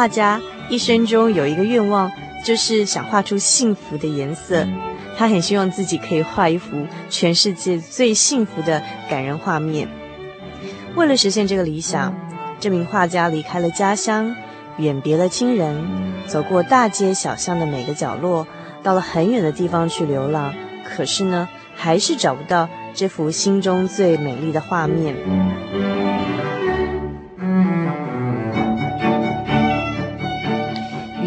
画家，一生中有一个愿望，就是想画出幸福的颜色。他很希望自己可以画一幅全世界最幸福的感人画面。为了实现这个理想，这名画家离开了家乡，远别了亲人，走过大街小巷的每个角落，到了很远的地方去流浪。可是呢，还是找不到这幅心中最美丽的画面。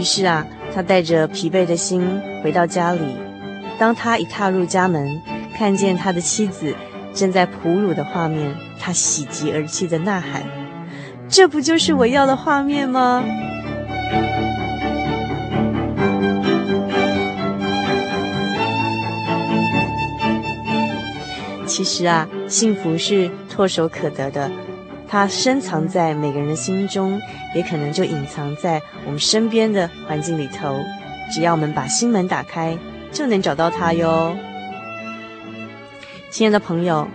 于是啊，他带着疲惫的心回到家里。当他一踏入家门，看见他的妻子正在哺乳的画面，他喜极而泣的呐喊：“这不就是我要的画面吗？”其实啊，幸福是唾手可得的。它深藏在每个人的心中，也可能就隐藏在我们身边的环境里头。只要我们把心门打开，就能找到它哟。亲爱的朋友，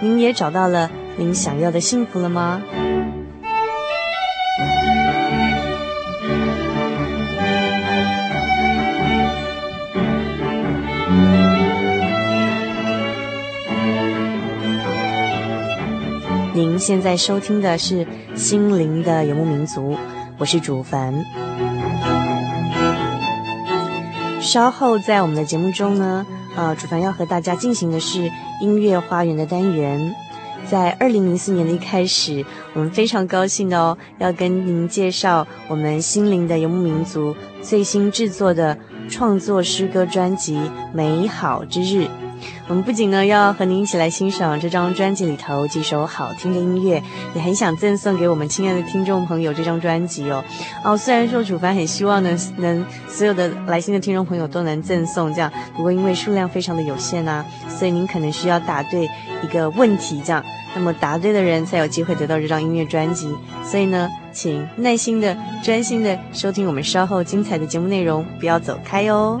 您也找到了您想要的幸福了吗？您现在收听的是《心灵的游牧民族》，我是主凡。稍后在我们的节目中呢，呃，主凡要和大家进行的是音乐花园的单元。在二零零四年的一开始，我们非常高兴的哦，要跟您介绍我们《心灵的游牧民族》最新制作的创作诗歌专辑《美好之日》。我们不仅呢要和您一起来欣赏这张专辑里头几首好听的音乐，也很想赠送给我们亲爱的听众朋友这张专辑哦。哦，虽然说主凡很希望呢能所有的来信的听众朋友都能赠送这样，不过因为数量非常的有限啊，所以您可能需要答对一个问题这样，那么答对的人才有机会得到这张音乐专辑。所以呢，请耐心的、专心的收听我们稍后精彩的节目内容，不要走开哦。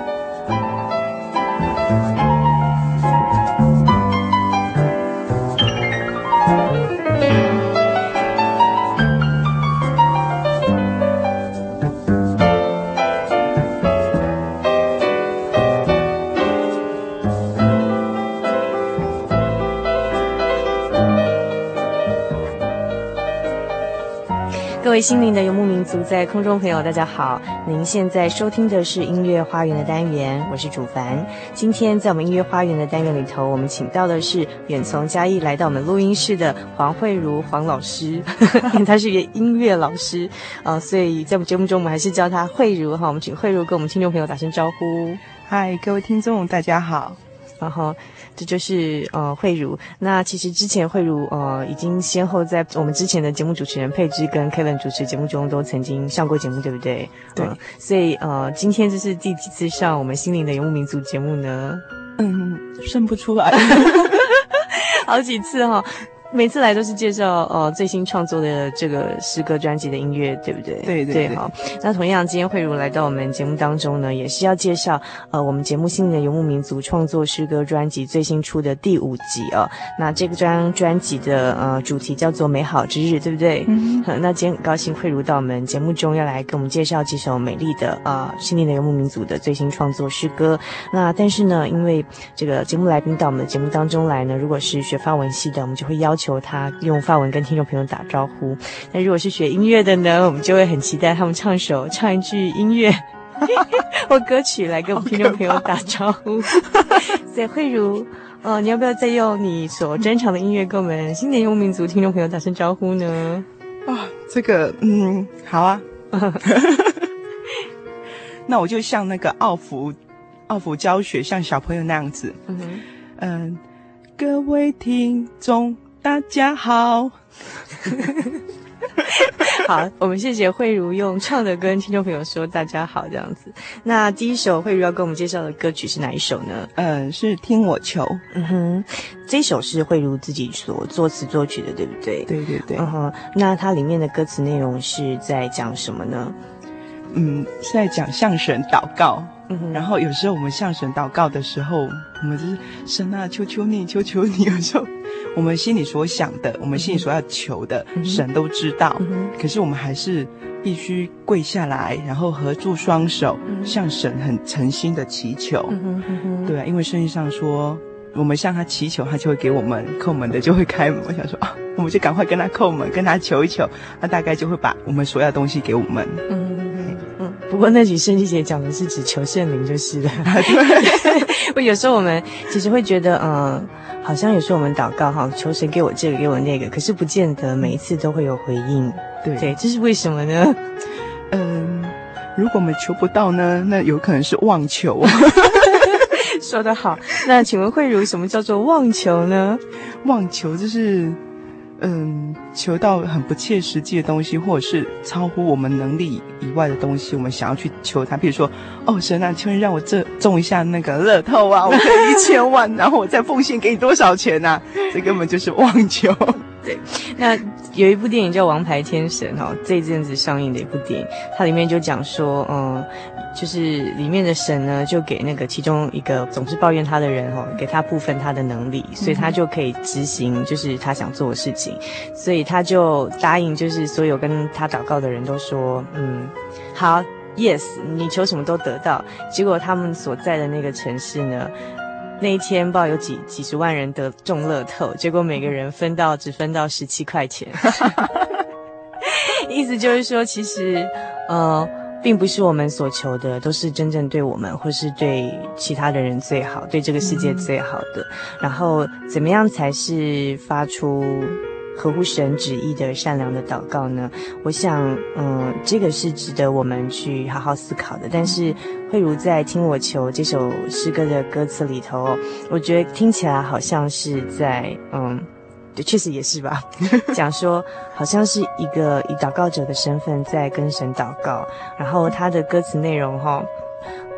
各位心灵的游牧民族，在空中朋友，大家好！您现在收听的是音乐花园的单元，我是主凡。今天在我们音乐花园的单元里头，我们请到的是远从嘉义来到我们录音室的黄慧如黄老师，他是一个音乐老师啊、呃，所以在我们节目中，我们还是叫他慧如哈。我们请慧如跟我们听众朋友打声招呼。嗨，各位听众，大家好。然后，这就是呃慧茹。那其实之前慧茹呃已经先后在我们之前的节目主持人佩芝跟 Kevin 主持节目中都曾经上过节目，对不对？对。呃、所以呃今天这是第几次上我们心灵的游牧民族节目呢？嗯，算不出来，好几次哈、哦。每次来都是介绍呃最新创作的这个诗歌专辑的音乐，对不对？对对对。好，那同样今天慧茹来到我们节目当中呢，也是要介绍呃我们节目《心灵的游牧民族》创作诗歌专辑最新出的第五集啊、哦。那这个张专辑的呃主题叫做《美好之日》，对不对？嗯。那今天很高兴慧茹到我们节目中要来给我们介绍几首美丽的呃《心灵的游牧民族》的最新创作诗歌。那但是呢，因为这个节目来宾到我们的节目当中来呢，如果是学法文系的，我们就会要求他用法文跟听众朋友打招呼。那如果是学音乐的呢，我们就会很期待他们唱首唱一句音乐 或歌曲来跟我们听众朋友打招呼。所以慧如，呃，你要不要再用你所专长的音乐跟我们新年游牧民族听众朋友打声招呼呢？啊、哦，这个，嗯，好啊。那我就像那个奥福，奥福教学，像小朋友那样子。嗯嗯。各位听众，大家好。好，我们谢谢慧茹用唱的跟听众朋友说大家好这样子。那第一首慧茹要跟我们介绍的歌曲是哪一首呢？嗯，是听我求。嗯哼，这首是慧茹自己所作词作曲的，对不对？对对对。嗯哼，那它里面的歌词内容是在讲什么呢？嗯，是在讲向神祷告。然后有时候我们向神祷告的时候，我们就是神啊，求求你，求求你。有时候我们心里所想的，我们心里所要求的，嗯、神都知道。嗯、可是我们还是必须跪下来，然后合住双手，嗯、向神很诚心的祈求。对啊，因为圣经上说，我们向他祈求，他就会给我们叩门的就会开门。我想说啊，我们就赶快跟他叩门，跟他求一求，他大概就会把我们所要的东西给我们。嗯不过那句圣经节讲的是指求圣灵就是了。我，有时候我们其实会觉得，嗯，好像有时候我们祷告哈，求神给我这个，给我那个，可是不见得每一次都会有回应。对，对，这是为什么呢？嗯，如果我们求不到呢，那有可能是妄求。说得好。那请问慧如，什么叫做妄求呢？妄求就是。嗯，求到很不切实际的东西，或者是超乎我们能力以外的东西，我们想要去求他。比如说，哦，神啊，求你让我这中一下那个乐透啊，我可以一千万，然后我再奉献给你多少钱啊？这根本就是妄求。对，那有一部电影叫《王牌天神》哈，这一阵子上映的一部电影，它里面就讲说，嗯，就是里面的神呢，就给那个其中一个总是抱怨他的人哈，给他部分他的能力，所以他就可以执行就是他想做的事情，所以他就答应，就是所有跟他祷告的人都说，嗯，好，yes，你求什么都得到。结果他们所在的那个城市呢，那一天，不知道有几几十万人得中乐透，结果每个人分到只分到十七块钱。意思就是说，其实，呃，并不是我们所求的都是真正对我们或是对其他的人最好，对这个世界最好的。然后，怎么样才是发出合乎神旨意的善良的祷告呢？我想，嗯、这个是值得我们去好好思考的。但是，慧如在听我求这首诗歌的歌词里头，我觉得听起来好像是在，嗯，确实也是吧，讲说好像是一个以祷告者的身份在跟神祷告，然后他的歌词内容哈，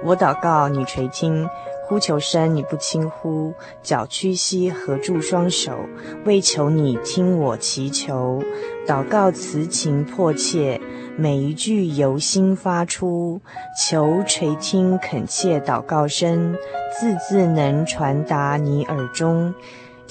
我祷告你垂听。呼求声你不轻呼，脚屈膝合住双手，为求你听我祈求，祷告词情迫切，每一句由心发出，求垂听恳切祷告声，字字能传达你耳中。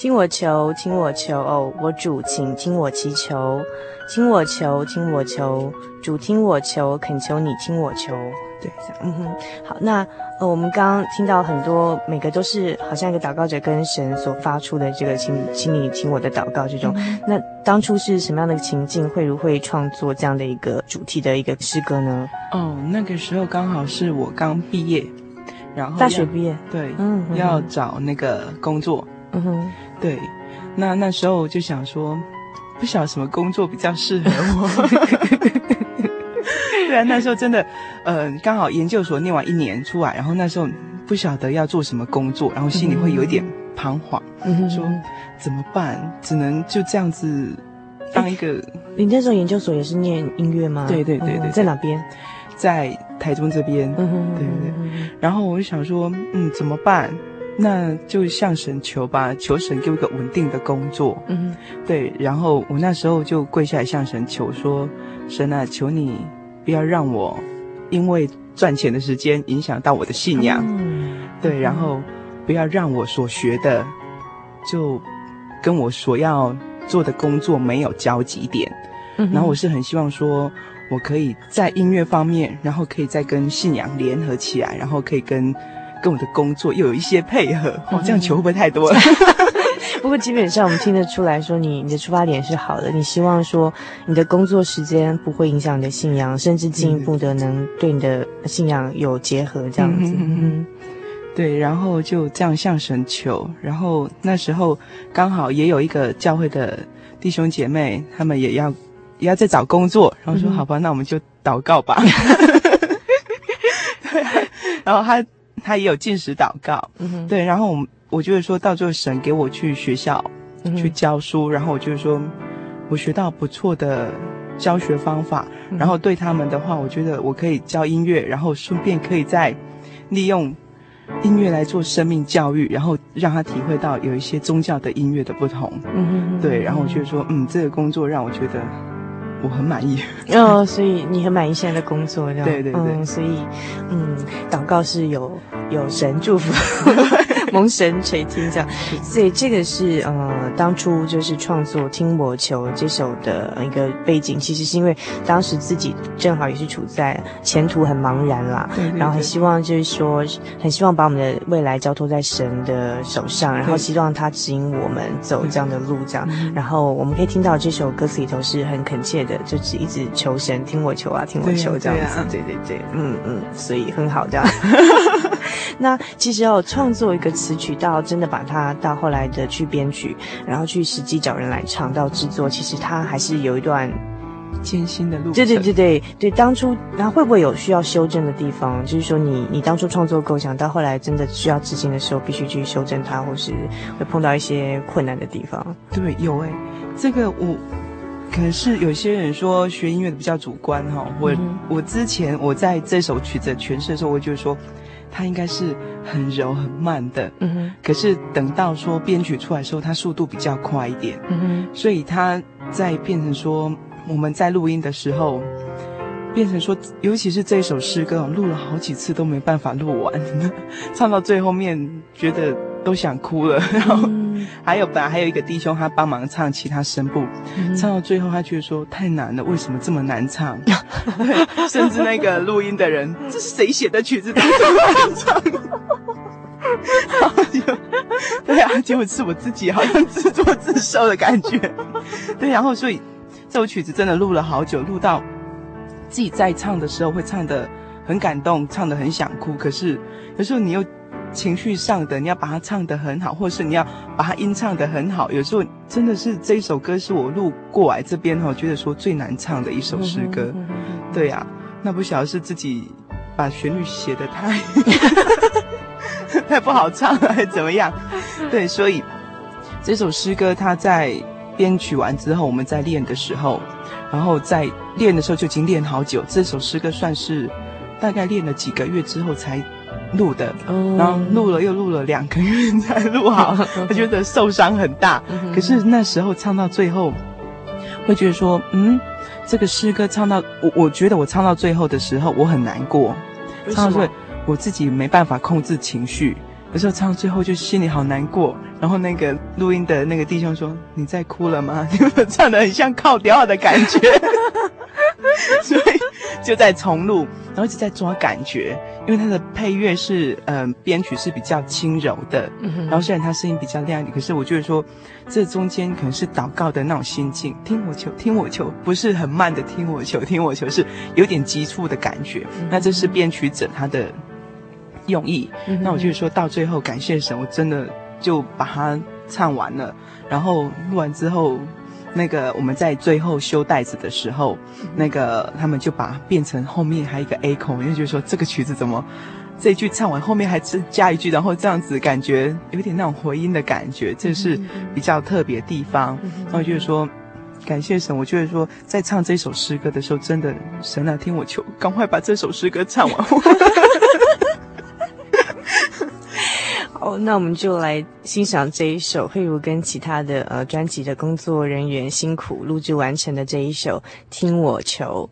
听我求，听我求，哦，我主，请听我祈求，听我求，听我求，主听我求，恳求你听我求。对，嗯哼，好，那呃，我们刚刚听到很多，每个都是好像一个祷告者跟神所发出的这个请，请你听我的祷告这种。嗯、那当初是什么样的情境，会如会创作这样的一个主题的一个诗歌呢？哦，那个时候刚好是我刚毕业，然后大学毕业，对，嗯，要找那个工作，嗯哼。对，那那时候我就想说，不晓得什么工作比较适合我。对啊，那时候真的，呃，刚好研究所念完一年出来，然后那时候不晓得要做什么工作，然后心里会有一点彷徨，嗯、说怎么办？只能就这样子当一个。你那时候研究所也是念音乐吗？对对对对，嗯，在哪边？在台中这边。嗯哼，对对对。然后我就想说，嗯，怎么办？那就向神求吧，求神给我一个稳定的工作。嗯，对。然后我那时候就跪下来向神求说：“神啊，求你不要让我因为赚钱的时间影响到我的信仰。嗯，对。然后不要让我所学的就跟我所要做的工作没有交集点。嗯，然后我是很希望说我可以在音乐方面，然后可以再跟信仰联合起来，然后可以跟。”跟我的工作又有一些配合，哦，这样求会不会太多了？不过基本上我们听得出来说，你你的出发点是好的，你希望说你的工作时间不会影响你的信仰，甚至进一步的能对你的信仰有结合，这样子。嗯嗯。对，然后就这样向神求，然后那时候刚好也有一个教会的弟兄姐妹，他们也要也要在找工作，然后说、嗯、好吧，那我们就祷告吧。对，然后他。他也有进食祷告，嗯，对，然后我我觉得说到最后神给我去学校，嗯、去教书，然后我就是说我学到不错的教学方法，嗯，然后对他们的话，我觉得我可以教音乐，然后顺便可以再利用音乐来做生命教育，然后让他体会到有一些宗教的音乐的不同，嗯，对，然后我就是说，嗯，这个工作让我觉得。我很满意。哦，所以你很满意现在的工作，这样。对对对，嗯，所以嗯，祷告是有有神祝福，蒙神垂听这样，所以这个是呃，当初就是创作《听我求》这首的一个背景，其实是因为当时自己正好也是处在前途很茫然啦，对对对，然后很希望就是说，很希望把我们的未来交托在神的手上，然后希望他指引我们走这样的路，这样，然后我们可以听到这首歌词里头是很恳切的。就是一直求神听我求啊，听我求这样子，对对，对对，嗯嗯，所以很好这样。那其实要创作一个词曲，到真的把它到后来的去编曲，然后去实际找人来唱到制作，其实它还是有一段艰辛的路。对对对对对，当初然后会不会有需要修正的地方？就是说你你当初创作构想到后来真的需要执行的时候，必须去修正它，或是会碰到一些困难的地方？对，有哎、欸，这个我。可是有些人说学音乐的比较主观哈，我、嗯、我之前我在这首曲子诠释的时候，我就说它应该是很柔很慢的，嗯哼。可是等到说编曲出来的时候，它速度比较快一点，嗯哼。所以它在变成说我们在录音的时候，变成说，尤其是这一首诗歌，录了好几次都没办法录完，唱到最后面觉得都想哭了，然后。嗯还有，本来还有一个弟兄，他帮忙唱其他声部，嗯，唱到最后，他觉得说太难了，为什么这么难唱？甚至那个录音的人，这是谁写的曲子？这么难唱？对啊，结果是我自己，好像自作自受的感觉。对，然后所以这首曲子真的录了好久，录到自己在唱的时候会唱的很感动，唱的很想哭。可是有时候你又。情绪上的，你要把它唱得很好，或者是你要把它音唱得很好。有时候真的是这一首歌是我录过来这边哈，觉得说最难唱的一首诗歌。对呀、啊，那不晓得是自己把旋律写得太 太不好唱了，还是怎么样？对，所以这首诗歌它在编曲完之后，我们在练的时候，然后在练的时候就已经练好久。这首诗歌算是大概练了几个月之后才。录的，然后录了又录了两个月才录好，他觉得受伤很大。可是那时候唱到最后，会觉得说，嗯，这个诗歌唱到我，我觉得我唱到最后的时候，我很难过，唱到最后我自己没办法控制情绪，有时候唱到最后就心里好难过。然后那个录音的那个弟兄说：“你在哭了吗？你 们唱的很像靠调的感觉。” 所以就在重录，然后一直在抓感觉，因为他的配乐是嗯、呃、编曲是比较轻柔的，然后虽然他声音比较亮可是我觉得说这中间可能是祷告的那种心境，听我求，听我求，不是很慢的听我求，听我求，是有点急促的感觉。那这是编曲者他的用意。那我就是说到最后，感谢神，我真的就把它唱完了，然后录完之后。那个我们在最后修带子的时候，那个他们就把变成后面还有一个 A 口，因为就是说这个曲子怎么这一句唱完后面还是加一句，然后这样子感觉有点那种回音的感觉，这是比较特别的地方。然后就是说感谢神，我觉得说在唱这首诗歌的时候，真的神啊，听我求，赶快把这首诗歌唱完。哦，那我们就来欣赏这一首慧如跟其他的呃专辑的工作人员辛苦录制完成的这一首《听我求》。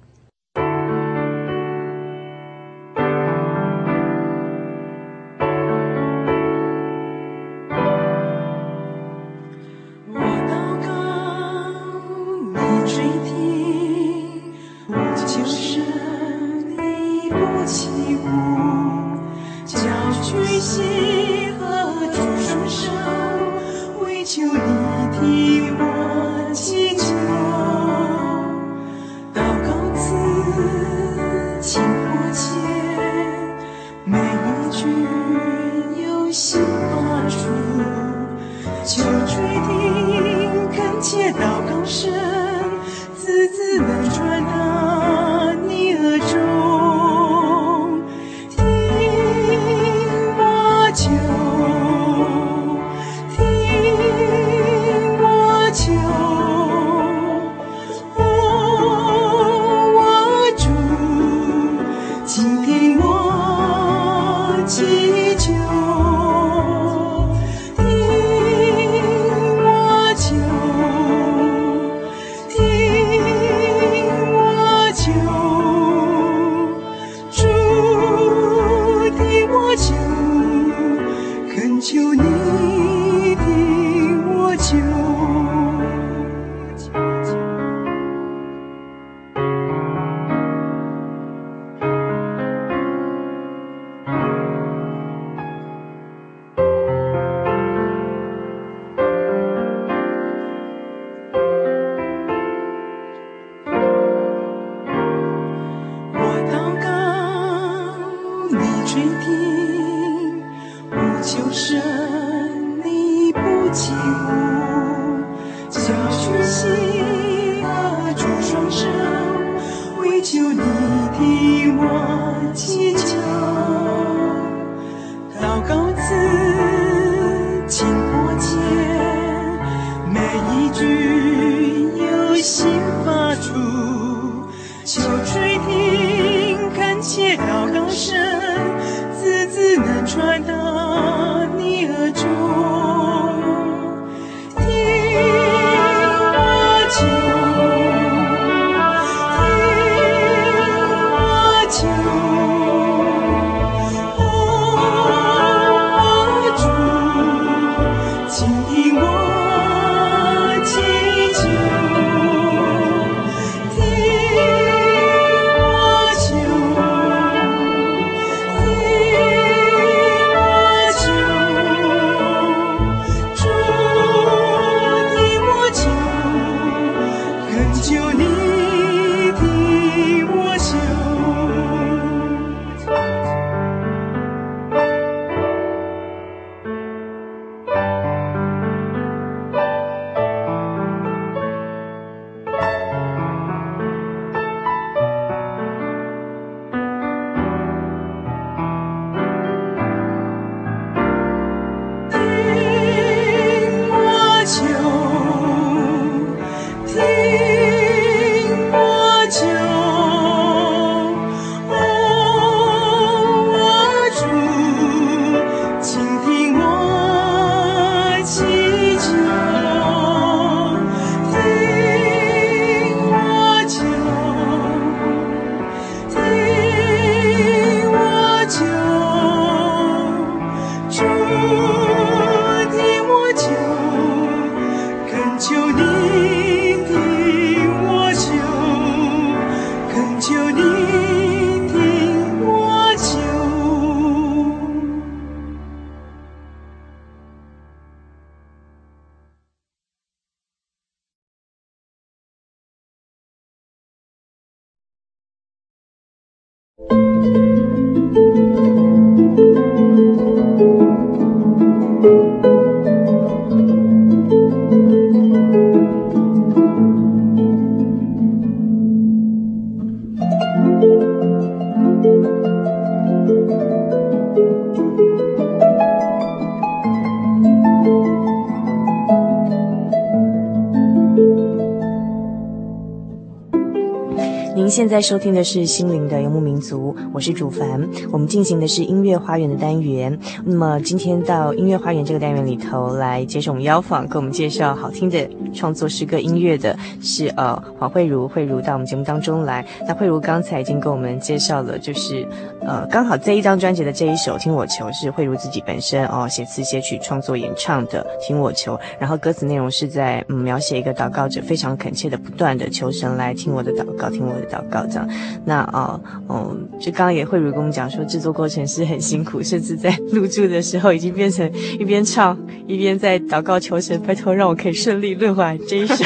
现在收听的是《心灵的游牧民族》，我是主凡。我们进行的是音乐花园的单元。那么今天到音乐花园这个单元里头来接受我们邀访，给我们介绍好听的创作诗歌音乐的是呃黄慧茹，慧茹到我们节目当中来。那慧茹刚才已经跟我们介绍了，就是呃刚好这一张专辑的这一首《听我求》是慧茹自己本身哦写词写曲创作演唱的《听我求》，然后歌词内容是在嗯描写一个祷告者非常恳切的不断的求神来听我的祷告，听我的。祷告这样，那啊，嗯，就刚刚也慧茹跟我们讲说，制作过程是很辛苦，甚至在录制的时候已经变成一边唱一边在祷告求神，拜托让我可以顺利录完这一首。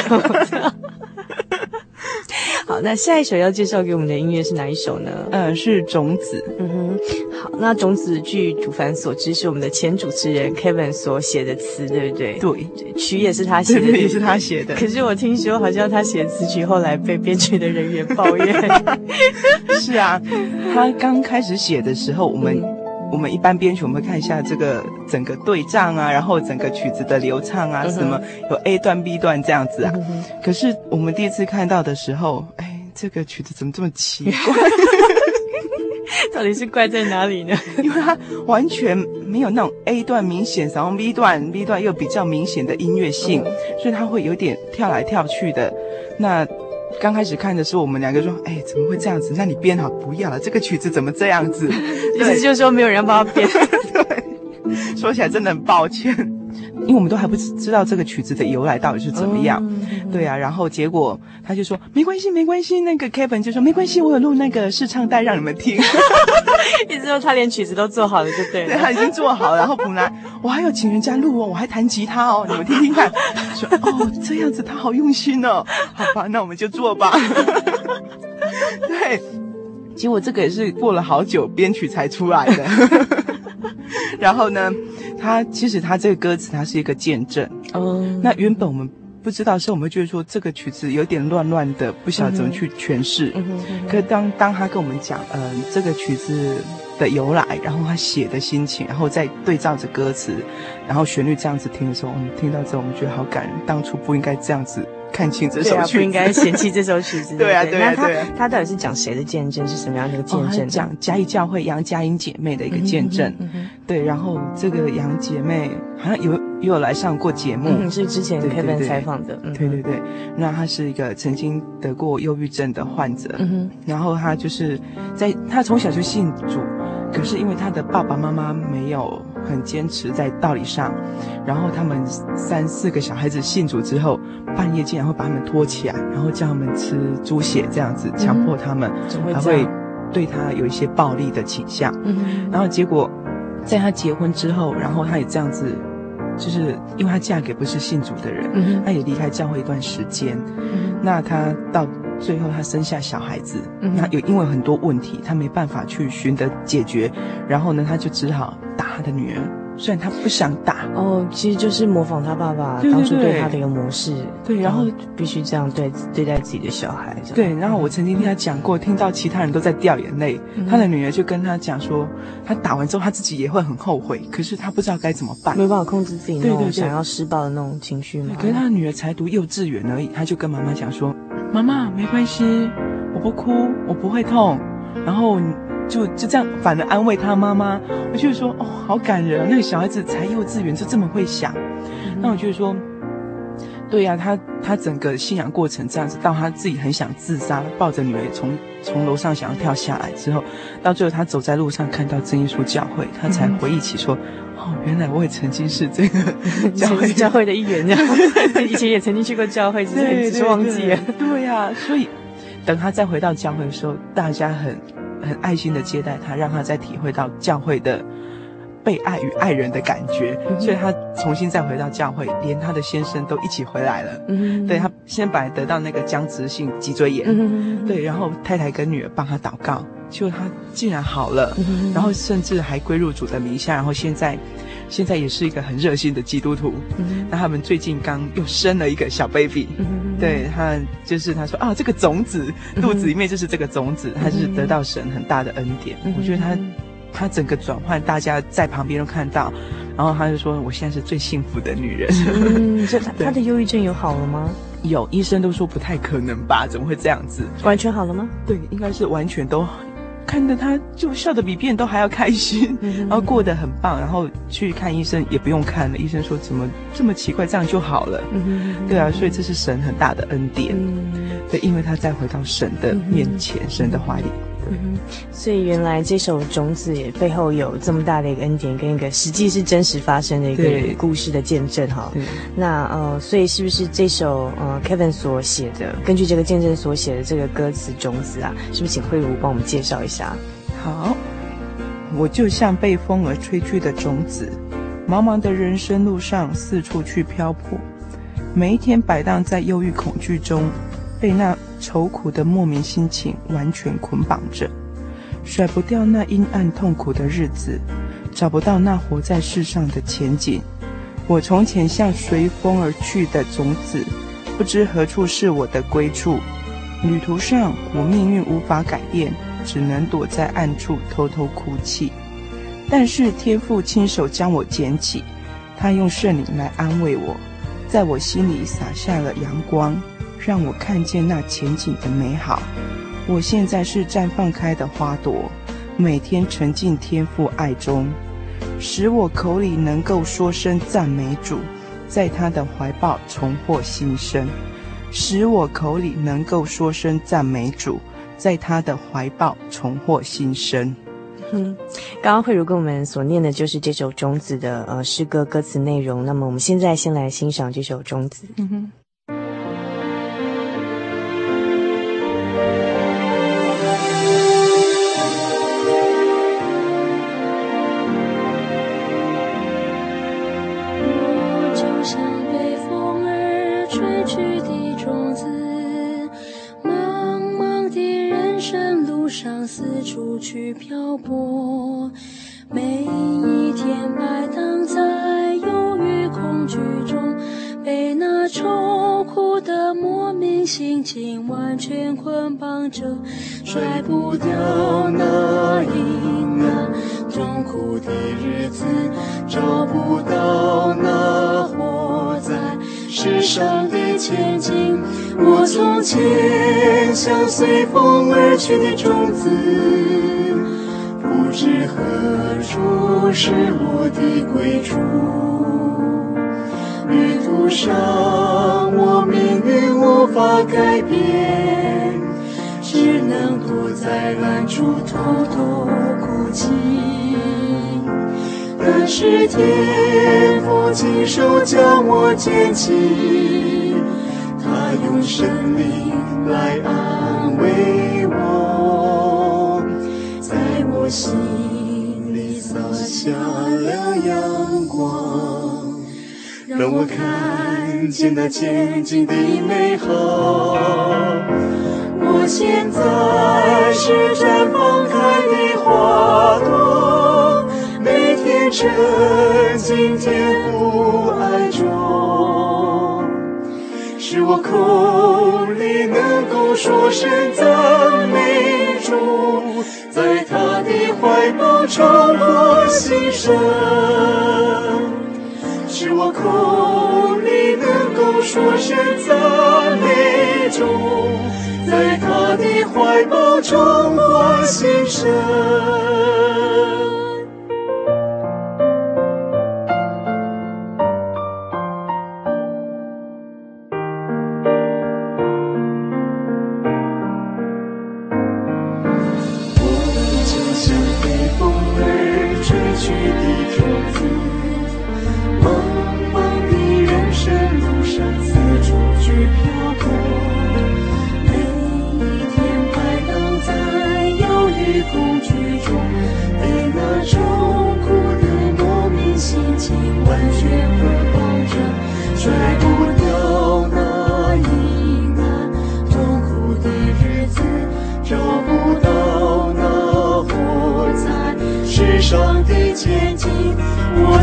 好，那下一首要介绍给我们的音乐是哪一首呢？呃，是种子。嗯哼，好，那种子据主凡所知是我们的前主持人 Kevin 所写的词，对不对？对，曲也是他写的，也是他写的。可是我听说好像他写词曲后来被编曲的人员抱怨。是啊，他刚开始写的时候，我们。嗯我们一般编曲，我们会看一下这个整个对仗啊，然后整个曲子的流畅啊，什么有 A 段、B 段这样子啊。可是我们第一次看到的时候，哎，这个曲子怎么这么奇怪？到底是怪在哪里呢？因为它完全没有那种 A 段明显，然后 B 段 B 段又比较明显的音乐性，所以它会有点跳来跳去的。那。刚开始看的时候，我们两个说：“哎，怎么会这样子？那你编好不要了，这个曲子怎么这样子？” 意思就是说没有人帮他编。对，说起来真的很抱歉，因为我们都还不知道这个曲子的由来到底是怎么样。嗯、对啊，然后结果他就说：“没关系，没关系。”那个 Kevin 就说：“没关系，我有录那个试唱带让你们听。”一直说他连曲子都做好了，就对了。对，他已经做好了，然后普兰，我还有请人家录哦，我还弹吉他哦，你们听听看。说哦，这样子他好用心哦。好吧，那我们就做吧。对，结果这个也是过了好久编曲才出来的。然后呢，他其实他这个歌词它是一个见证。哦、嗯。那原本我们。不知道是我们觉得说这个曲子有点乱乱的，不晓得怎么去诠释。嗯嗯嗯、可是当当他跟我们讲，嗯、呃，这个曲子的由来，然后他写的心情，然后再对照着歌词，然后旋律这样子听的时候，我们听到之后，我们觉得好感人。当初不应该这样子看清这首曲子，不应该嫌弃这首曲子。对啊，对啊，对啊。他到底是讲谁的见证？是什么样的一个见证？讲嘉义教会杨佳音姐妹的一个见证。嗯嗯、对，然后这个杨姐妹好像有。也有来上过节目，嗯，是之前 Kevin 采访的，对对对。那她是一个曾经得过忧郁症的患者，嗯哼，然后她就是在她从小就信主，可是因为他的爸爸妈妈没有很坚持在道理上，然后他们三四个小孩子信主之后，半夜竟然会把他们拖起来，然后叫他们吃猪血这样子，强迫他们，嗯、还会对他有一些暴力的倾向，嗯，然后结果在他结婚之后，然后他也这样子。就是因为她嫁给不是信主的人，嗯、她也离开教会一段时间。嗯、那她到最后，她生下小孩子，嗯、那有因为很多问题，她没办法去寻得解决，然后呢，她就只好打她的女儿。虽然他不想打哦，其实就是模仿他爸爸当初对他的一个模式。对，然后必须这样对对待自己的小孩。对，然后我曾经听他讲过，听到其他人都在掉眼泪，他的女儿就跟他讲说，他打完之后他自己也会很后悔，可是他不知道该怎么办，没办法控制自己那种想要施暴的那种情绪嘛。可是他的女儿才读幼稚园而已，他就跟妈妈讲说：“妈妈，没关系，我不哭，我不会痛。”然后。就就这样，反而安慰他妈妈。我就说，哦，好感人啊！那个小孩子才幼稚园就这么会想。嗯、那我就说，对呀、啊，他他整个信仰过程这样子，到他自己很想自杀，抱着女儿从从楼上想要跳下来之后，到最后他走在路上看到真耶稣教会，他才回忆起说，嗯、哦，原来我也曾经是这个 教会教会的一员，这样 以前也曾经去过教会，只是只是忘记了。对呀、啊，所以等他再回到教会的时候，大家很。很爱心的接待他，让他再体会到教会的被爱与爱人的感觉，嗯、所以他重新再回到教会，连他的先生都一起回来了。嗯，对，他先本来得到那个僵直性脊椎炎，嗯、对，然后太太跟女儿帮他祷告，结果他竟然好了，嗯、然后甚至还归入主的名下，然后现在。现在也是一个很热心的基督徒，嗯、那他们最近刚又生了一个小 baby，、嗯、对他就是他说啊，这个种子肚子里面就是这个种子，嗯、他就是得到神很大的恩典。嗯、我觉得他他整个转换，大家在旁边都看到，然后他就说，我现在是最幸福的女人。嗯，这他 他的忧郁症有好了吗？有医生都说不太可能吧？怎么会这样子？完全好了吗？对，应该是完全都看着他就笑得比别人都还要开心，嗯、然后过得很棒，然后去看医生也不用看了，医生说怎么这么奇怪，这样就好了。嗯、对啊，所以这是神很大的恩典。嗯、对，因为他再回到神的面前，嗯、神的怀里。嗯，所以原来这首种子也背后有这么大的一个恩典，跟一个实际是真实发生的一个故事的见证哈。那呃，所以是不是这首呃 Kevin 所写的，根据这个见证所写的这个歌词种子啊，是不是请慧如帮我们介绍一下？好，我就像被风儿吹去的种子，茫茫的人生路上四处去漂泊，每一天摆荡在忧郁恐惧中，被那。愁苦的莫名心情完全捆绑着，甩不掉那阴暗痛苦的日子，找不到那活在世上的前景。我从前像随风而去的种子，不知何处是我的归处。旅途上，我命运无法改变，只能躲在暗处偷偷哭泣。但是天父亲手将我捡起，他用圣灵来安慰我，在我心里洒下了阳光。让我看见那前景的美好。我现在是绽放开的花朵，每天沉浸天父爱中，使我口里能够说声赞美主，在他的怀抱重获新生。使我口里能够说声赞美主，在他的怀抱重获新生。嗯，刚刚慧如跟我们所念的就是这首种子的呃诗歌歌词内容。那么我们现在先来欣赏这首种子。嗯哼。漂泊，每一天摆荡在忧郁恐惧中，被那愁苦的莫名心情完全捆绑着，甩不掉那阴暗痛苦的日子，找不到那活在世上的前景。我从前像随风而去的种子。不知何处是我的归处，旅途上我命运无法改变，只能躲在暗处偷偷哭泣。但是天父亲手将我捡起，他用生命来安慰我心里洒下了阳光，让我看见那前景的美好。我现在是绽放开的花朵，每天沉浸天父爱中，使我口里能够说声赞美主，在他的怀抱中，我新生，使我口里能够说声赞美中，在他的怀抱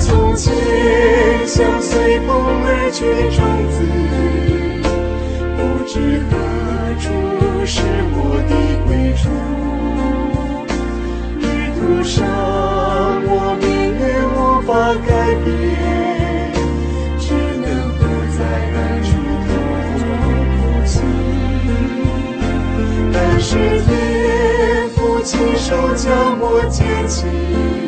从今想随风而去的种子不知何处是我的归处。旅途上我命运无法改变只能不在忍住偷偷哭泣但是天父亲手将我牵起。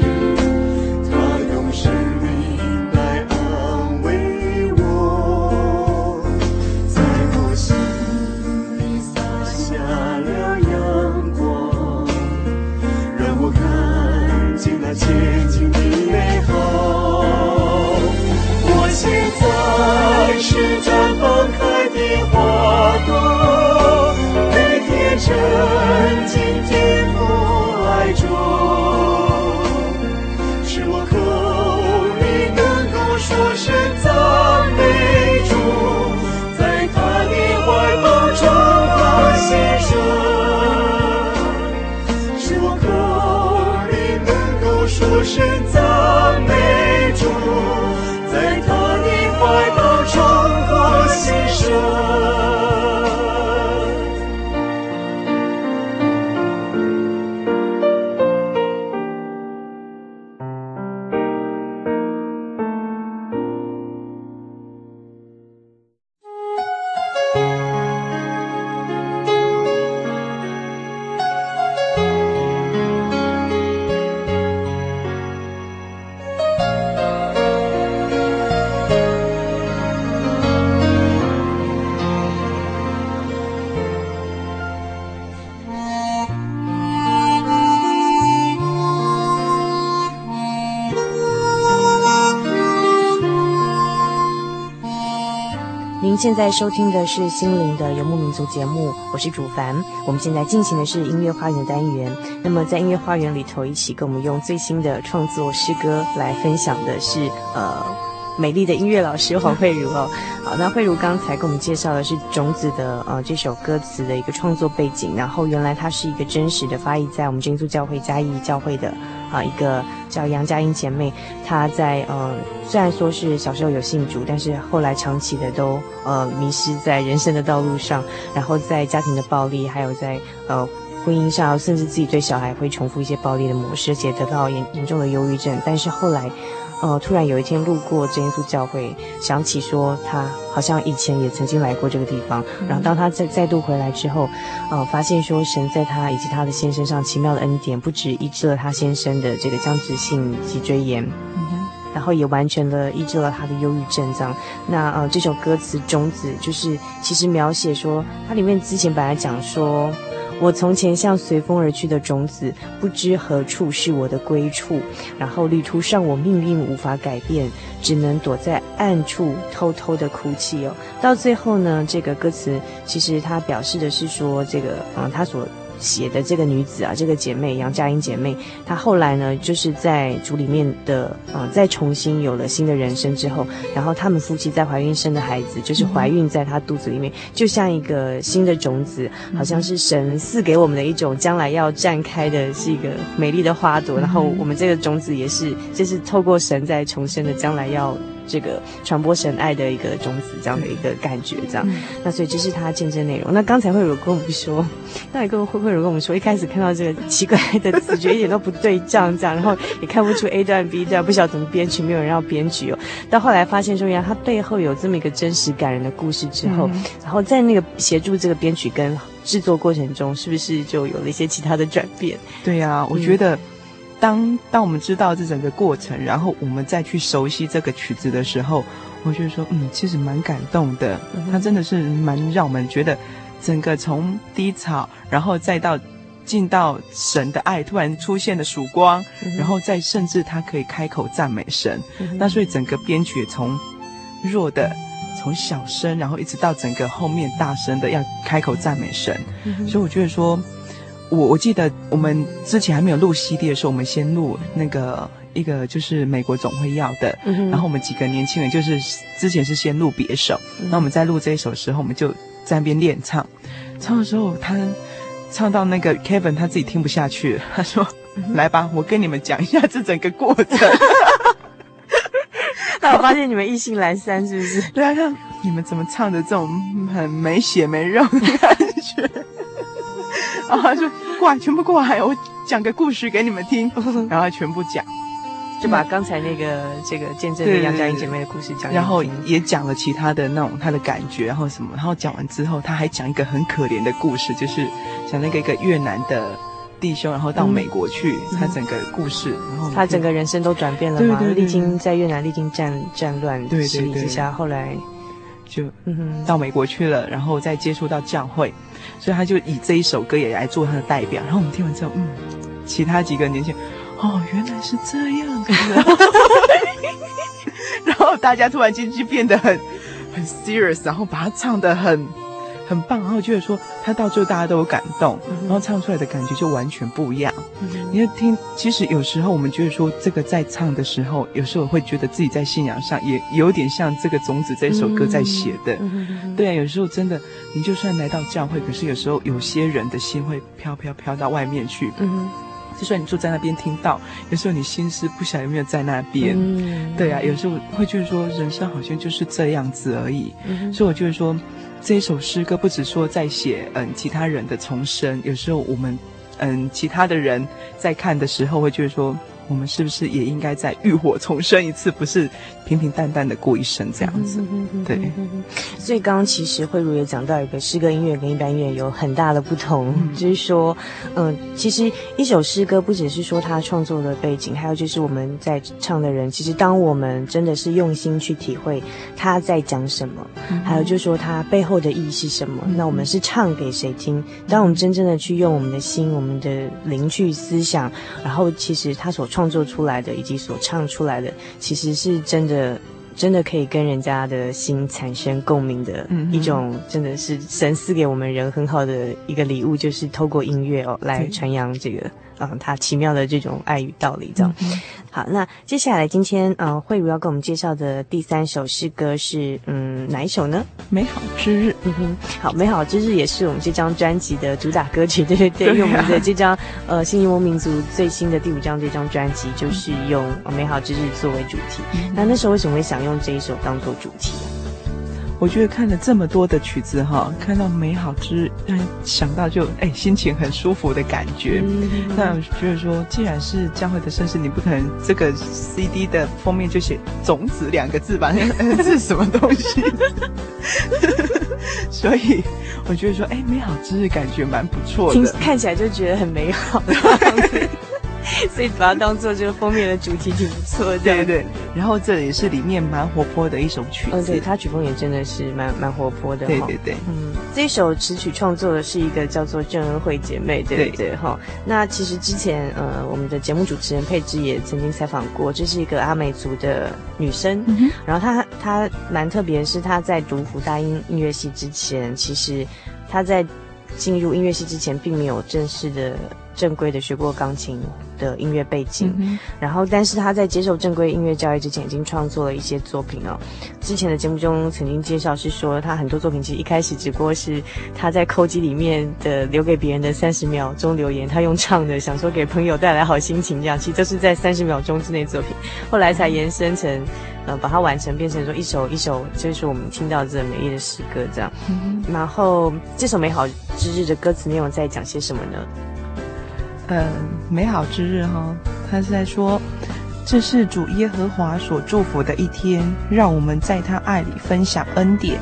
沉浸天父爱中，使我口里能够说声赞美主，在他的怀抱中欢欣声，使我口里能够说声赞美主，现在收听的是《心灵的游牧民族》节目，我是主凡。我们现在进行的是音乐花园的单元。那么在音乐花园里头，一起跟我们用最新的创作诗歌来分享的是呃美丽的音乐老师黄慧茹哦。好，那慧茹刚才给我们介绍的是《种子》的呃这首歌词的一个创作背景，然后原来它是一个真实的发生在我们真耶稣教会嘉义教会的。啊，一个叫杨佳音姐妹，她在呃，虽然说是小时候有信主，但是后来长期的都呃迷失在人生的道路上，然后在家庭的暴力，还有在呃婚姻上，甚至自己对小孩会重复一些暴力的模式，而且得到严严重的忧郁症，但是后来。呃，突然有一天路过真耶稣教会，想起说他好像以前也曾经来过这个地方。嗯、然后当他再再度回来之后，呃，发现说神在他以及他的先生上奇妙的恩典，不止医治了他先生的这个僵直性脊椎炎，嗯，然后也完全的医治了他的忧郁症。这样，那呃这首歌词种子就是其实描写说，它里面之前本来讲说。我从前像随风而去的种子，不知何处是我的归处。然后旅途上我命运无法改变，只能躲在暗处偷偷的哭泣哦。到最后呢，这个歌词其实它表示的是说，这个嗯，他所。写的这个女子啊，这个姐妹杨佳音姐妹，她后来呢，就是在主里面的，呃，再重新有了新的人生之后，然后他们夫妻在怀孕生的孩子，就是怀孕在她肚子里面，就像一个新的种子，好像是神赐给我们的一种将来要绽开的是一个美丽的花朵，然后我们这个种子也是，就是透过神在重生的将来要。这个传播神爱的一个种子，这样的一个感觉，这样。嗯、那所以这是他见证内容。那刚才会有跟我们说，那也跟惠惠如跟我们说，一开始看到这个奇怪的词，觉一点都不对仗，这样，然后也看不出 A 段 B 段，不晓得怎么编曲，没有人要编曲哦。到后来发现说，原来他背后有这么一个真实感人的故事之后，嗯、然后在那个协助这个编曲跟制作过程中，是不是就有了一些其他的转变？对呀、啊，我觉得。嗯当当我们知道这整个过程，然后我们再去熟悉这个曲子的时候，我觉得说，嗯，其实蛮感动的。它真的是蛮让我们觉得，整个从低潮，然后再到进到神的爱，突然出现的曙光，然后再甚至他可以开口赞美神。那所以整个编曲从弱的，从小声，然后一直到整个后面大声的要开口赞美神。所以我觉得说。我我记得我们之前还没有录 CD 的时候，我们先录那个一个就是美国总会要的，嗯、然后我们几个年轻人就是之前是先录别首，那、嗯、我们在录这一首的时候，我们就在那边练唱，唱的时候他唱到那个 Kevin 他自己听不下去了，他说：“嗯、来吧，我跟你们讲一下这整个过程。”那我发现你们意兴阑珊，是不是？对啊，像你们怎么唱的这种很没血没肉的感觉。然后他说过来，全部过来，我讲个故事给你们听。然后全部讲，就把刚才那个这个见证的杨佳音姐妹的故事讲，然后也讲了其他的那种她的感觉，然后什么，然后讲完之后，她还讲一个很可怜的故事，就是讲那个一个越南的弟兄，然后到美国去，嗯、他整个故事，然后他整个人生都转变了嘛，对对对，历经在越南历经战战乱洗礼之下，后来就到美国去了，然后再接触到教会，所以他就以这一首歌也来做他的代表。然后我们听完之后，嗯，其他几个年轻人。哦，原来是这样子的，然后大家突然间就变得很很 serious，然后把它唱得很很棒，然后觉得说他到最后大家都有感动，然后唱出来的感觉就完全不一样。你要听，其实有时候我们觉得说这个在唱的时候，有时候会觉得自己在信仰上也有点像这个种子这首歌在写的。对啊，有时候真的，你就算来到教会，可是有时候有些人的心会飘飘飘到外面去。就算你坐在那边听到，有时候你心思不晓有没有在那边。嗯，对啊，有时候会觉得说人生好像就是这样子而已。嗯，所以我就是说，这首诗歌不止说在写嗯其他人的重生，有时候我们嗯其他的人在看的时候会觉得说。我们是不是也应该在浴火重生一次？不是平平淡淡的过一生这样子。对。所以刚刚其实慧茹也讲到一个诗歌音乐跟一般音乐有很大的不同，嗯、就是说，嗯、呃，其实一首诗歌不只是说他创作的背景，还有就是我们在唱的人，其实当我们真的是用心去体会他在讲什么，嗯、还有就是说他背后的意义是什么，嗯、那我们是唱给谁听？当我们真正的去用我们的心、我们的灵去思想，然后其实他所创作出来的以及所唱出来的，其实是真的，真的可以跟人家的心产生共鸣的一种，真的是神赐给我们人很好的一个礼物，就是透过音乐哦来传扬这个。嗯，他奇妙的这种爱与道理，这样。嗯、好，那接下来今天，呃，慧如要给我们介绍的第三首诗歌是，嗯，哪一首呢？美好之日。嗯哼，好，美好之日也是我们这张专辑的主打歌曲，对对对。我们的这张，呃，新柠檬民族最新的第五张这张专辑，就是用美好之日作为主题。嗯、那那时候为什么会想用这一首当做主题？我觉得看了这么多的曲子哈，看到美好之想到就哎，心情很舒服的感觉。嗯、那我觉得说，既然是教会的盛世，你不可能这个 CD 的封面就写“种子”两个字吧？这 是什么东西？所以我觉得说，哎，美好之日感觉蛮不错的，看起来就觉得很美好。所以把它当做这个封面的主题挺不错的，对对。然后这也是里面蛮活泼的一首曲子，嗯，对，它曲风也真的是蛮蛮活泼的，对对对。嗯，这一首词曲创作的是一个叫做郑恩惠姐妹，对不对？哈，那其实之前呃，我们的节目主持人佩芝也曾经采访过，这是一个阿美族的女生，嗯、然后她她蛮特别是她在读辅大音音乐系之前，其实她在进入音乐系之前并没有正式的。正规的学过钢琴的音乐背景，嗯、然后但是他在接受正规音乐教育之前，已经创作了一些作品哦。之前的节目中曾经介绍是说，他很多作品其实一开始只不过是他在扣机里面的留给别人的三十秒钟留言，他用唱的想说给朋友带来好心情这样，其实都是在三十秒钟之内作品，后来才延伸成呃把它完成变成说一首一首，就是我们听到这美丽的诗歌这样。嗯、然后这首美好之日的歌词内容在讲些什么呢？呃，美好之日哈，他是在说，这是主耶和华所祝福的一天，让我们在他爱里分享恩典。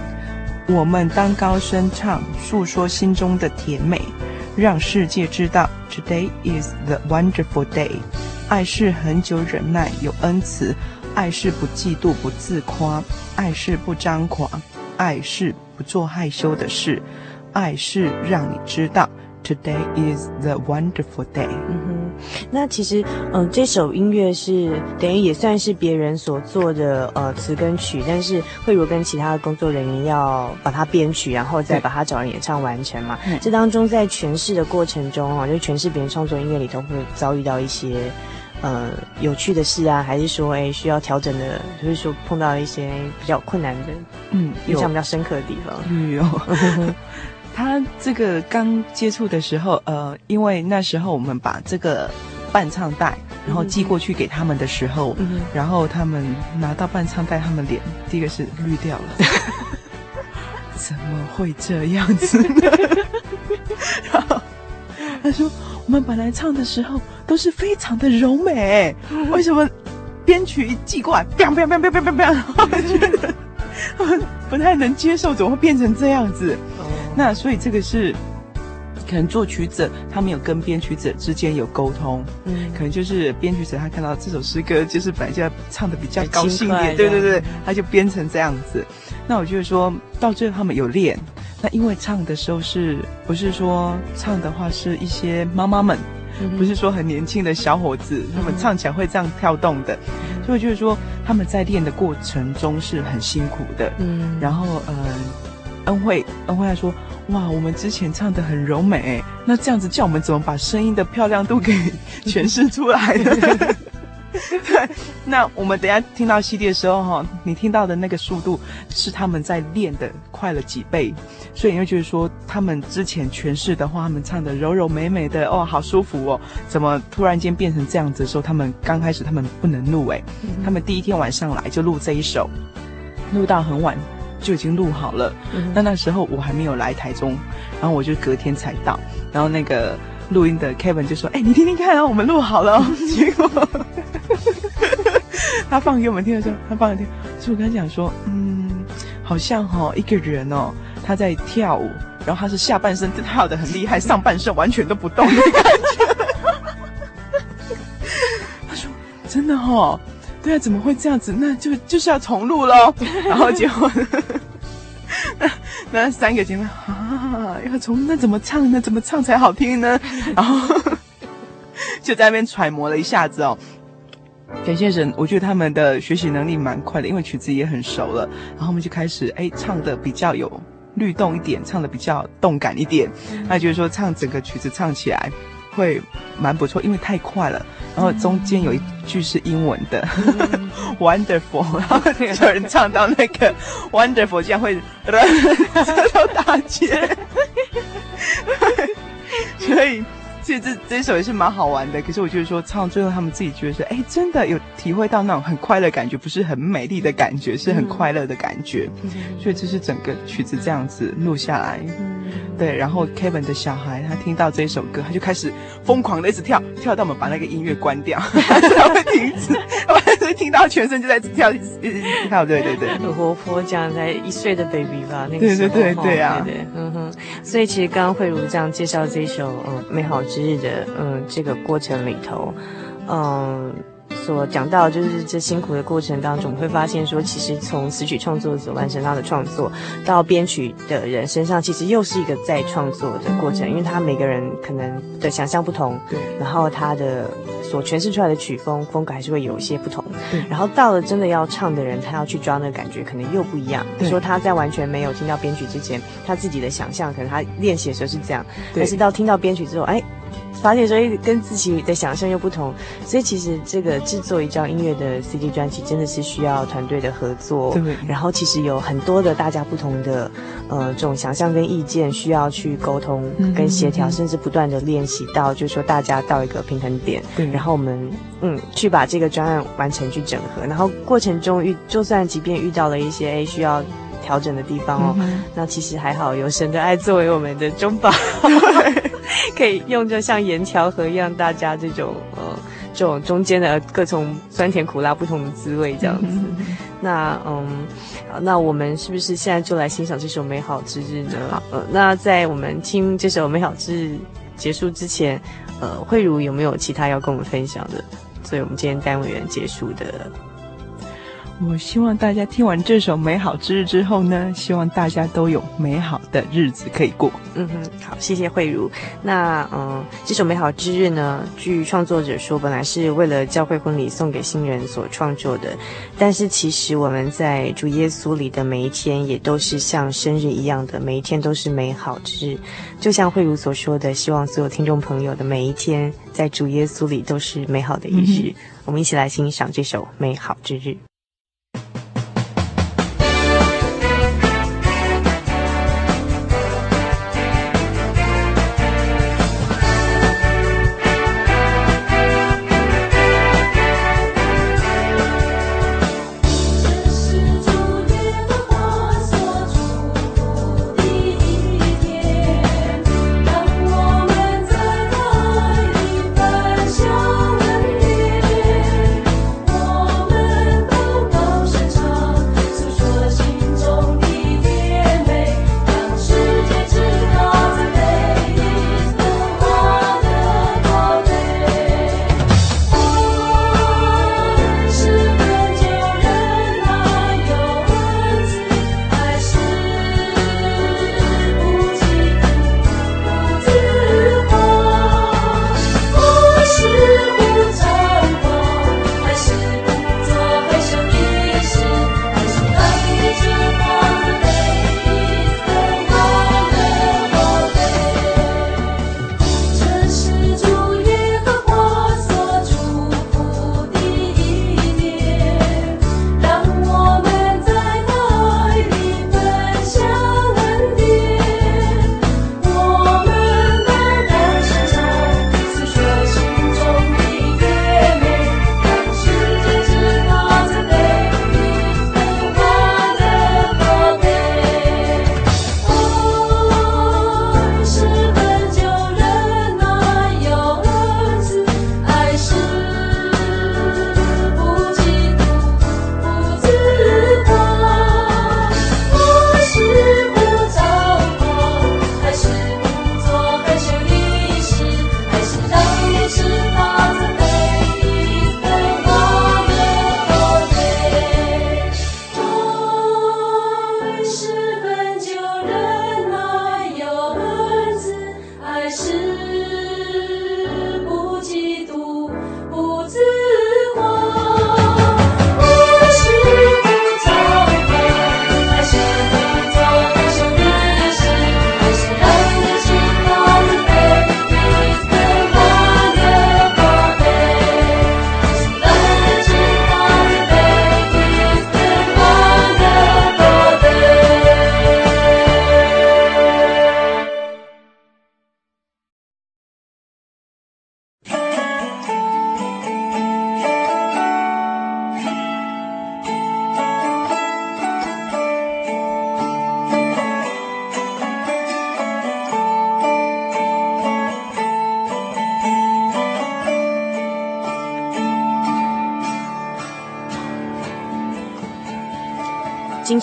我们当高声唱，诉说心中的甜美，让世界知道，Today is the wonderful day。爱是恒久忍耐，有恩慈；爱是不嫉妒，不自夸；爱是不张狂；爱是不做害羞的事；爱是让你知道。Today is the wonderful day。嗯哼，那其实，嗯、呃，这首音乐是等于也算是别人所做的呃词跟曲，但是慧茹跟其他的工作人员要把它编曲，然后再把它找人演唱完成嘛。嗯、这当中在诠释的过程中啊，就诠释别人创作音乐里头会遭遇到一些呃有趣的事啊，还是说哎需要调整的，就是说碰到一些比较困难的，嗯，印象比较深刻的地方。嗯，有。他这个刚接触的时候，呃，因为那时候我们把这个伴唱带，然后寄过去给他们的时候，嗯、然后他们拿到伴唱带，他们脸第一个是绿掉了，怎么会这样子呢？然后他说：“我们本来唱的时候都是非常的柔美，为什么编曲一寄过来，biang biang biang biang biang biang，然后觉得他们不太能接受，怎么会变成这样子？哦、那所以这个是。可能作曲者他没有跟编曲者之间有沟通，嗯，可能就是编曲者他看到这首诗歌就是本来就要唱的比较高兴一点，对对对，他就编成这样子。那我就是说到最后他们有练，那因为唱的时候是不是说唱的话是一些妈妈们，嗯、不是说很年轻的小伙子，他们唱起来会这样跳动的，嗯、所以就是说他们在练的过程中是很辛苦的，嗯，然后嗯。呃恩惠，恩惠还说：“哇，我们之前唱的很柔美，那这样子叫我们怎么把声音的漂亮度给诠释出来呢？” 对，那我们等一下听到 CD 的时候，哈，你听到的那个速度是他们在练的快了几倍，所以你会觉得说，他们之前诠释的话，他们唱的柔柔美美的，哦，好舒服哦，怎么突然间变成这样子的时候，他们刚开始他们不能录，诶，他们第一天晚上来就录这一首，录到很晚。就已经录好了，嗯、那那时候我还没有来台中，然后我就隔天才到，然后那个录音的 Kevin 就说：“哎、欸，你听听看，我们录好了。”结果 他放给我们听的时候，他放给听，所以我跟他讲说：“嗯，好像哈、哦、一个人哦，他在跳舞，然后他是下半身跳的很厉害，上半身完全都不动的感觉。”他说：“真的哈、哦。”对啊，怎么会这样子？那就就是要重录喽。然后结果那 那三个姐妹啊，要重那怎么唱呢？怎么唱才好听呢？然后就在那边揣摩了一下子哦。感谢神，我觉得他们的学习能力蛮快的，因为曲子也很熟了。然后我们就开始哎，唱的比较有律动一点，唱的比较动感一点。那就是说唱整个曲子唱起来会蛮不错，因为太快了。然后中间有一句是英文的，wonderful，然后有人唱到那个 wonderful，这样会舌头打结，所以。其实这这首也是蛮好玩的，可是我就是说唱最后他们自己觉得说，哎，真的有体会到那种很快乐感觉，不是很美丽的感觉，是很快乐的感觉。嗯、所以这是整个曲子这样子录下来，嗯、对。然后 Kevin 的小孩他听到这首歌，他就开始疯狂的一直跳，跳到我们把那个音乐关掉，他会停止，所以听到全身就在跳，一直跳，对对对，很活泼，这样才一岁的 baby 吧，那个时候，对对对对啊，对对，嗯哼。所以其实刚刚慧如这样介绍这一首，嗯，美好。之日的嗯，这个过程里头，嗯，所讲到就是这辛苦的过程当中，会发现说，其实从词曲创作者完成他的创作，到编曲的人身上，其实又是一个再创作的过程，因为他每个人可能的想象不同，对，然后他的所诠释出来的曲风风格还是会有一些不同，对，然后到了真的要唱的人，他要去抓那个感觉，可能又不一样。对，说他在完全没有听到编曲之前，他自己的想象，可能他练习的时候是这样，对，但是到听到编曲之后，哎。发现所以跟自己的想象又不同，所以其实这个制作一张音乐的 CD 专辑真的是需要团队的合作。对。然后其实有很多的大家不同的呃这种想象跟意见需要去沟通跟协调，嗯、甚至不断的练习到就是说大家到一个平衡点。对。然后我们嗯去把这个专案完成去整合，然后过程中遇就算即便遇到了一些诶需要调整的地方哦，嗯、那其实还好有神的爱作为我们的中保。可以用着像盐调和一样，大家这种呃，这种中间的各种酸甜苦辣不同的滋味这样子。那嗯，好，那我们是不是现在就来欣赏这首《美好之日》呢？呃，那在我们听这首《美好之日》结束之前，呃，慧如有没有其他要跟我们分享的？所以我们今天单元结束的。我希望大家听完这首《美好之日》之后呢，希望大家都有美好的日子可以过。嗯哼，好，谢谢慧如。那嗯，这首《美好之日》呢，据创作者说，本来是为了教会婚礼送给新人所创作的。但是其实我们在主耶稣里的每一天，也都是像生日一样的，每一天都是美好之日。就像慧如所说的，希望所有听众朋友的每一天，在主耶稣里都是美好的一日。我们一起来欣赏这首《美好之日》。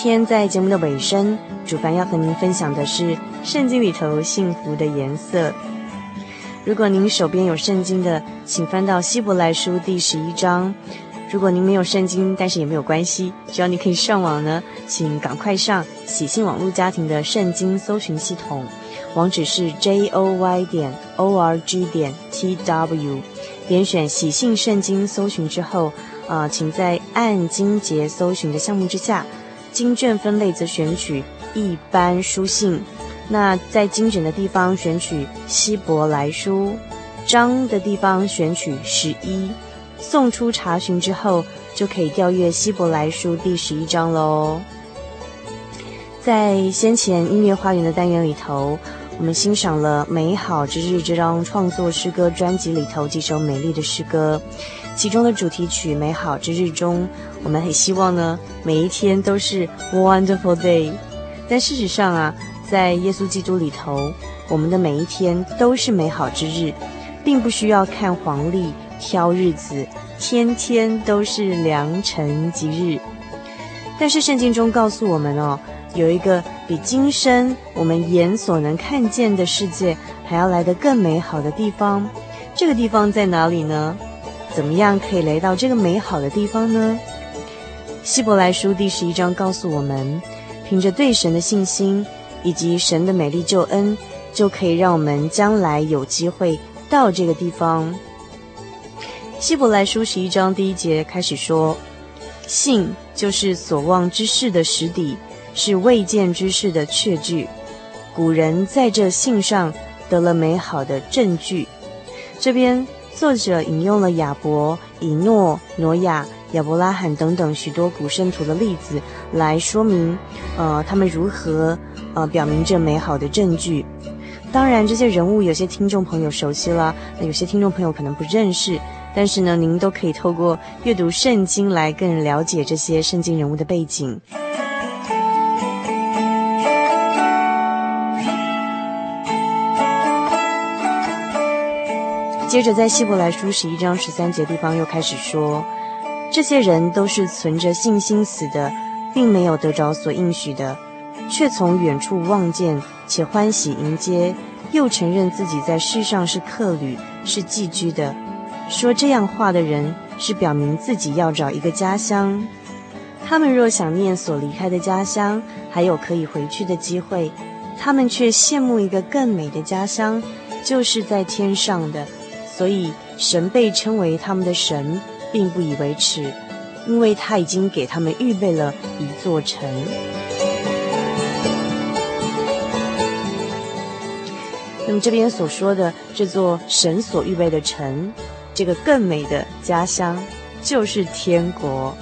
天在节目的尾声，主凡要和您分享的是圣经里头幸福的颜色。如果您手边有圣经的，请翻到希伯来书第十一章。如果您没有圣经，但是也没有关系，只要你可以上网呢，请赶快上喜信网络家庭的圣经搜寻系统，网址是 j o y 点 o r g 点 t w，点选喜信圣经搜寻之后，啊、请在按经节搜寻的项目之下。经卷分类则选取一般书信，那在经卷的地方选取希伯来书，章的地方选取十一，送出查询之后就可以调阅希伯来书第十一章喽。在先前音乐花园的单元里头，我们欣赏了《美好之日》这张创作诗歌专辑里头几首美丽的诗歌。其中的主题曲《美好之日》中，我们很希望呢，每一天都是 wonderful day。但事实上啊，在耶稣基督里头，我们的每一天都是美好之日，并不需要看黄历挑日子，天天都是良辰吉日。但是圣经中告诉我们哦，有一个比今生我们眼所能看见的世界还要来得更美好的地方。这个地方在哪里呢？怎么样可以来到这个美好的地方呢？希伯来书第十一章告诉我们，凭着对神的信心以及神的美丽救恩，就可以让我们将来有机会到这个地方。希伯来书十一章第一节开始说：“信就是所望之事的实底，是未见之事的确据。古人在这信上得了美好的证据。”这边。作者引用了亚伯、以诺、挪亚、亚伯拉罕等等许多古圣徒的例子，来说明，呃，他们如何，呃，表明这美好的证据。当然，这些人物有些听众朋友熟悉了，那有些听众朋友可能不认识。但是呢，您都可以透过阅读圣经来更了解这些圣经人物的背景。接着，在希伯来书十一章十三节地方又开始说，这些人都是存着信心死的，并没有得着所应许的，却从远处望见，且欢喜迎接，又承认自己在世上是客旅，是寄居的。说这样话的人，是表明自己要找一个家乡。他们若想念所离开的家乡，还有可以回去的机会，他们却羡慕一个更美的家乡，就是在天上的。所以，神被称为他们的神，并不以为耻，因为他已经给他们预备了一座城。那么这边所说的这座神所预备的城，这个更美的家乡，就是天国。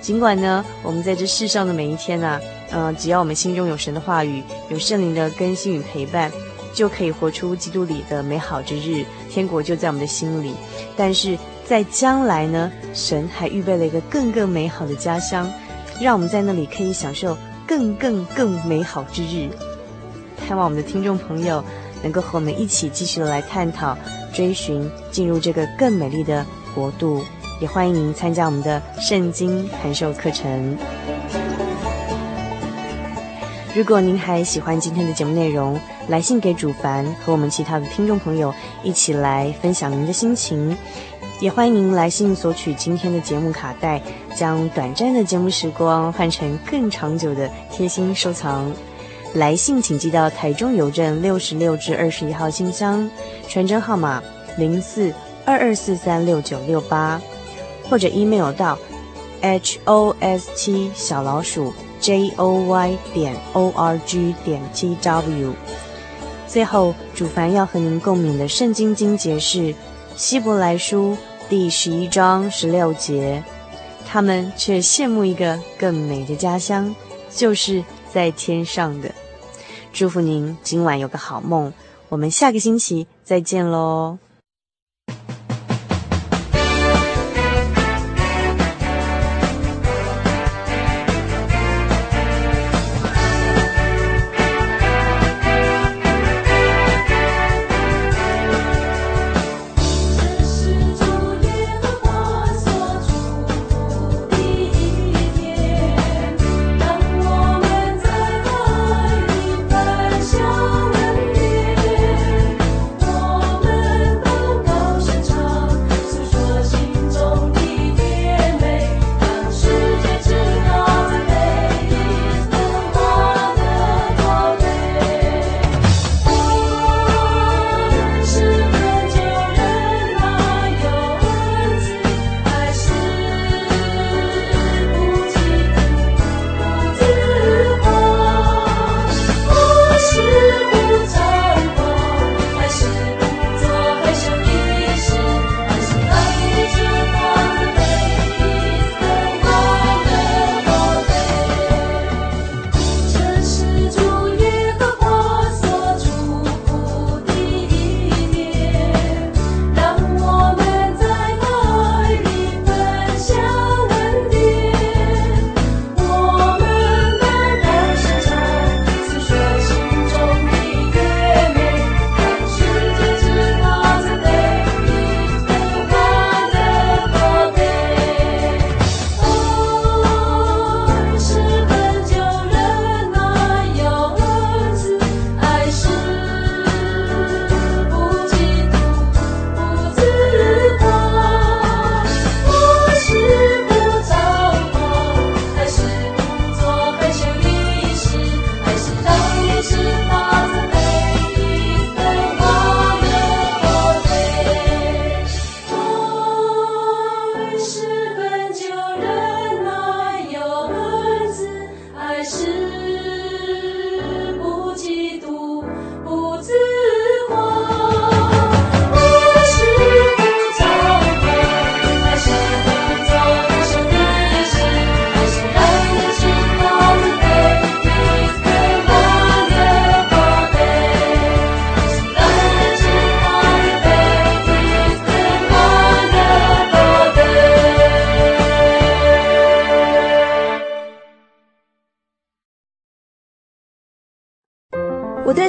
尽管呢，我们在这世上的每一天呢、啊，呃，只要我们心中有神的话语，有圣灵的更新与陪伴。就可以活出基督里的美好之日，天国就在我们的心里。但是在将来呢，神还预备了一个更更美好的家乡，让我们在那里可以享受更更更美好之日。盼望我们的听众朋友能够和我们一起继续的来探讨、追寻进入这个更美丽的国度。也欢迎您参加我们的圣经函授课程。如果您还喜欢今天的节目内容，来信给主凡和我们其他的听众朋友一起来分享您的心情，也欢迎您来信索取今天的节目卡带，将短暂的节目时光换成更长久的贴心收藏。来信请寄到台中邮政六十六至二十一号信箱，传真号码零四二二四三六九六八，或者 email 到 h o s t 小老鼠。J o y 点 o r g 点 t w。最后，主凡要和您共勉的圣经经节是《希伯来书》第十一章十六节。他们却羡慕一个更美的家乡，就是在天上的。祝福您今晚有个好梦，我们下个星期再见喽。